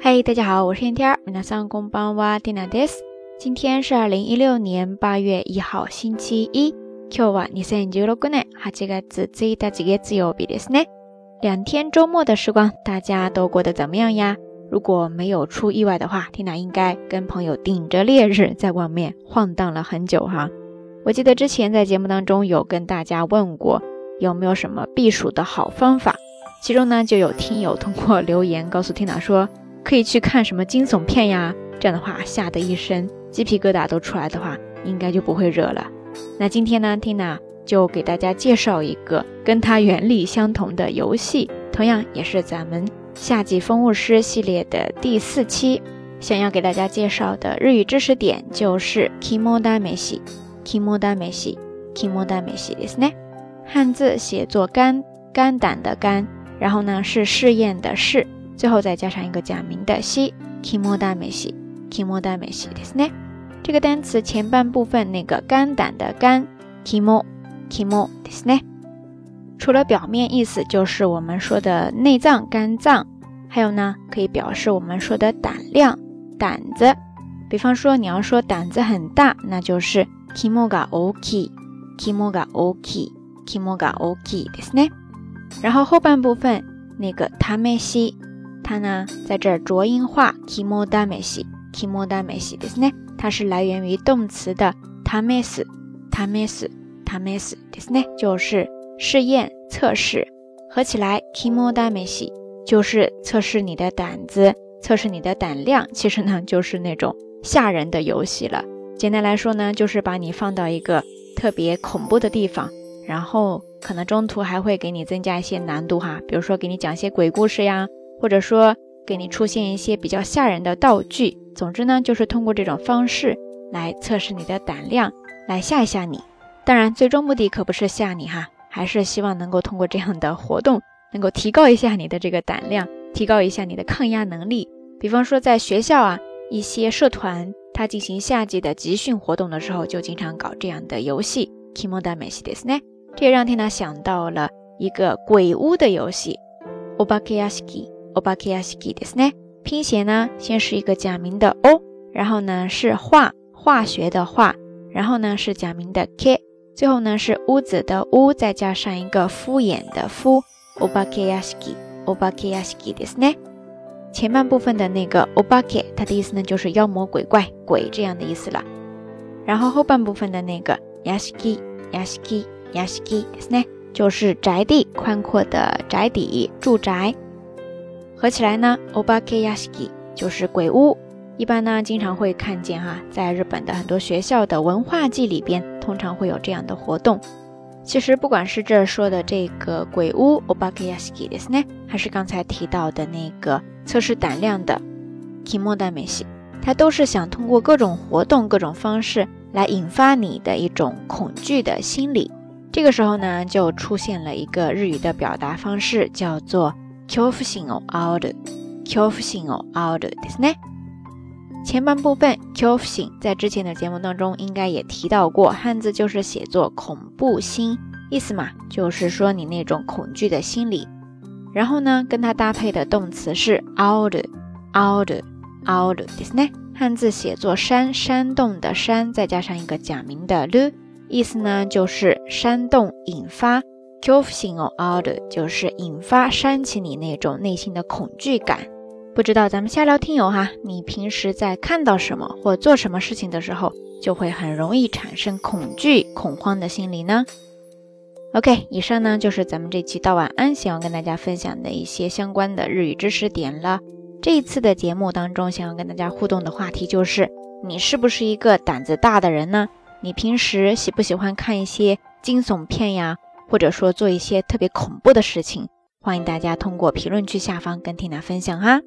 嗨，大家好，我是天天。皆さんこんばんは、ティナです。今天是二零一六年八月一号，星期一。今日は二千十六年八月一日月曜日ですね。两天周末的时光，大家都过得怎么样呀？如果没有出意外的话，缇娜应该跟朋友顶着烈日在外面晃荡了很久哈。我记得之前在节目当中有跟大家问过，有没有什么避暑的好方法？其中呢，就有听友通过留言告诉缇娜说， 可以去看什么惊悚片呀。这样的话，吓得一身鸡皮疙瘩都出来的话，应该就不会惹了。那今天呢，缇娜就给大家介绍一个跟它原理相同的游戏，同样也是咱们夏季风物诗系列的第四期。想要给大家介绍的日语知识点就是 kimoda meshi，kimoda meshi，kimoda meshi ですね。汉字写作肝肝胆的肝。然后呢是试验的试， 最后再加上一个假名的西，kimoda meshi，kimoda meshi ですね。这个单词前半部分那个肝胆的肝，kimo，kimo ですね。除了表面意思就是我们说的内脏、肝脏，还有呢可以表示我们说的胆量、胆子。比方说你要说胆子很大，那就是 kimo ga oki，kimo ga oki，kimo ga oki ですね。然后后半部分那个塔梅西， 它呢在这儿浊音化，kimo da meshi，kimo da meshi ですね。它是来源于动词的塔梅斯，塔梅斯，塔梅斯ですね，就是试验、测试。合起来，kimo da meshi 就是测试你的胆子，测试你的胆量。其实呢，就是那种吓人的游戏了。简单来说呢，就是把你放到一个特别恐怖的地方，然后。可能中途还会给你增加一些难度哈，比如说给你讲一些鬼故事呀， 或者说给你出现一些比较吓人的道具。总之呢，就是通过这种方式来测试你的胆量，来吓一吓你。当然，最终目的可不是吓你哈，还是希望能够通过这样的活动，能够提高一下你的这个胆量，提高一下你的抗压能力。比方说在学校啊，一些社团它进行夏季的集训活动的时候，就经常搞这样的游戏 kimodamasis。这也让天娜想到了一个鬼屋的游戏，Obakyashki 哦 ，obakeyashiki，obakeyashiki ですね。拼写呢，先是一个假名的 o，然后呢是化化学的化，然后呢是假名的 k，最后呢是屋子的屋，再加上一个敷衍的敷，obakeyashiki，obakeyashiki ですね。前半部分的那个 obake，它的意思呢就是妖魔鬼怪、鬼这样的意思了。然后后半部分的那个 yashiki，yashiki。yashiki ですね，就是宅地，宽阔的宅邸，住宅。 合起来呢，obake yashiki 就是鬼屋。一般呢，经常会看见哈，在日本的很多学校的文化祭里边，通常会有这样的活动。其实不管是这说的这个鬼屋 obake yashiki ですね，还是刚才提到的那个测试胆量的 kimoda meshi，它都是想通过各种活动、各种方式来引发你的一种恐惧的心理。这个时候呢，就出现了一个日语的表达方式，叫做 “kyofushi o out”，“kyofushi o out” ですね。前半部分 “kyofushi” 在之前的节目当中应该也提到过，汉字就是写作“恐怖心”，意思嘛，就是说你那种恐惧的心理。然后呢，跟它搭配的动词是 “out”，“out”，“out” ですね。汉字写作“山”，山洞的“山”，再加上一个假名的 “lu”。意思呢，就是煽动、引发 K o f s i n g o o d 就是引发、煽起你那种内心的恐惧感。不知道咱们下聊听友哈，你平时在看到什么或做什么事情的时候，就会很容易产生恐惧、恐慌的心理呢？OK，以上呢就是咱们这期到晚安想要跟大家分享的一些相关的日语知识点了。这一次的节目当中，想要跟大家互动的话题就是：你是不是一个胆子大的人呢？你平时喜不喜欢看一些惊悚片呀，或者说做一些特别恐怖的事情？欢迎大家通过评论区下方跟缇娜分享哈。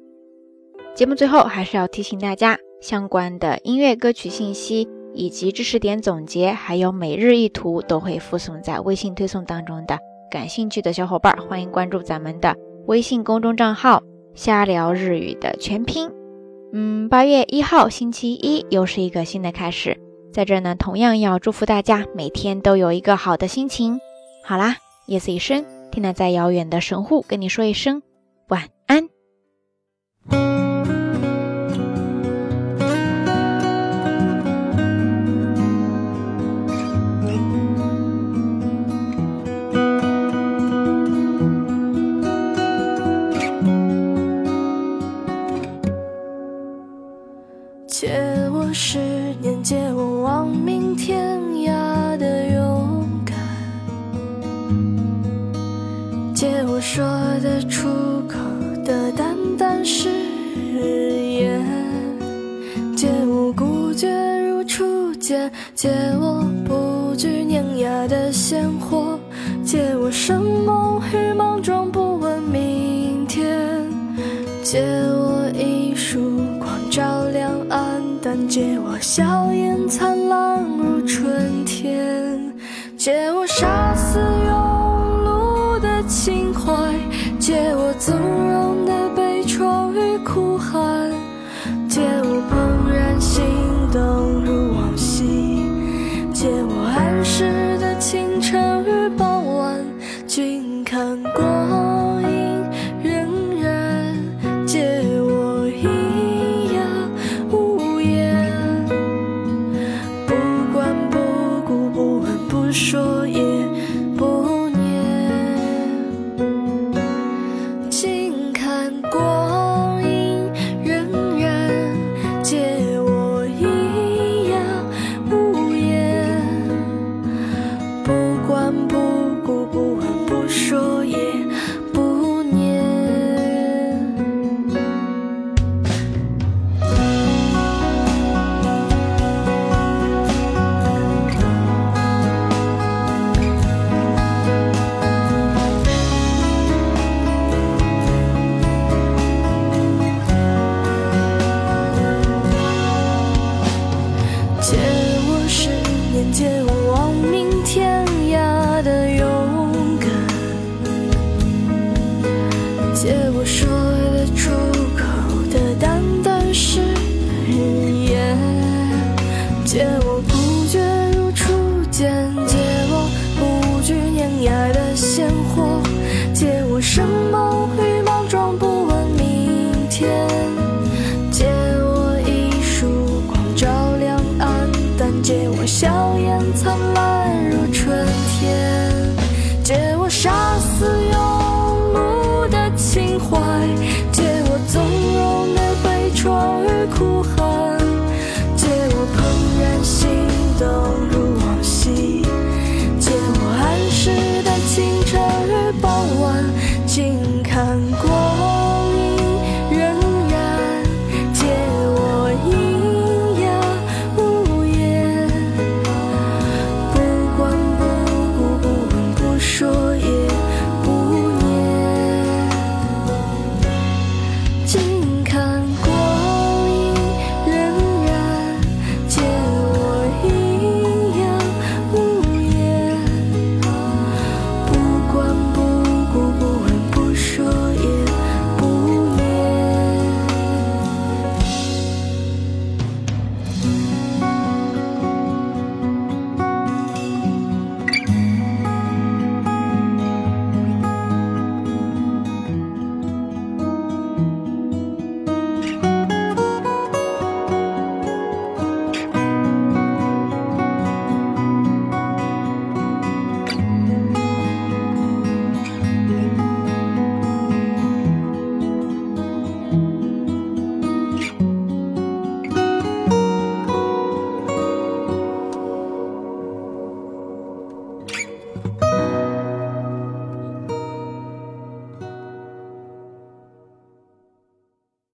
节目最后还是要提醒大家，相关的音乐歌曲信息以及知识点总结，还有每日一图都会附送在微信推送当中的。感兴趣的小伙伴欢迎关注咱们的微信公众账号“瞎聊日语”的全拼。嗯，八月一号星期一又是一个新的开始。在这呢，同样要祝福大家每天都有一个好的心情。好啦，夜色已深，听娜在遥远的神户跟你说一声借借我不惧碾压的鲜活借我生猛与莽撞不问明天。借我一束光照亮黯淡借我笑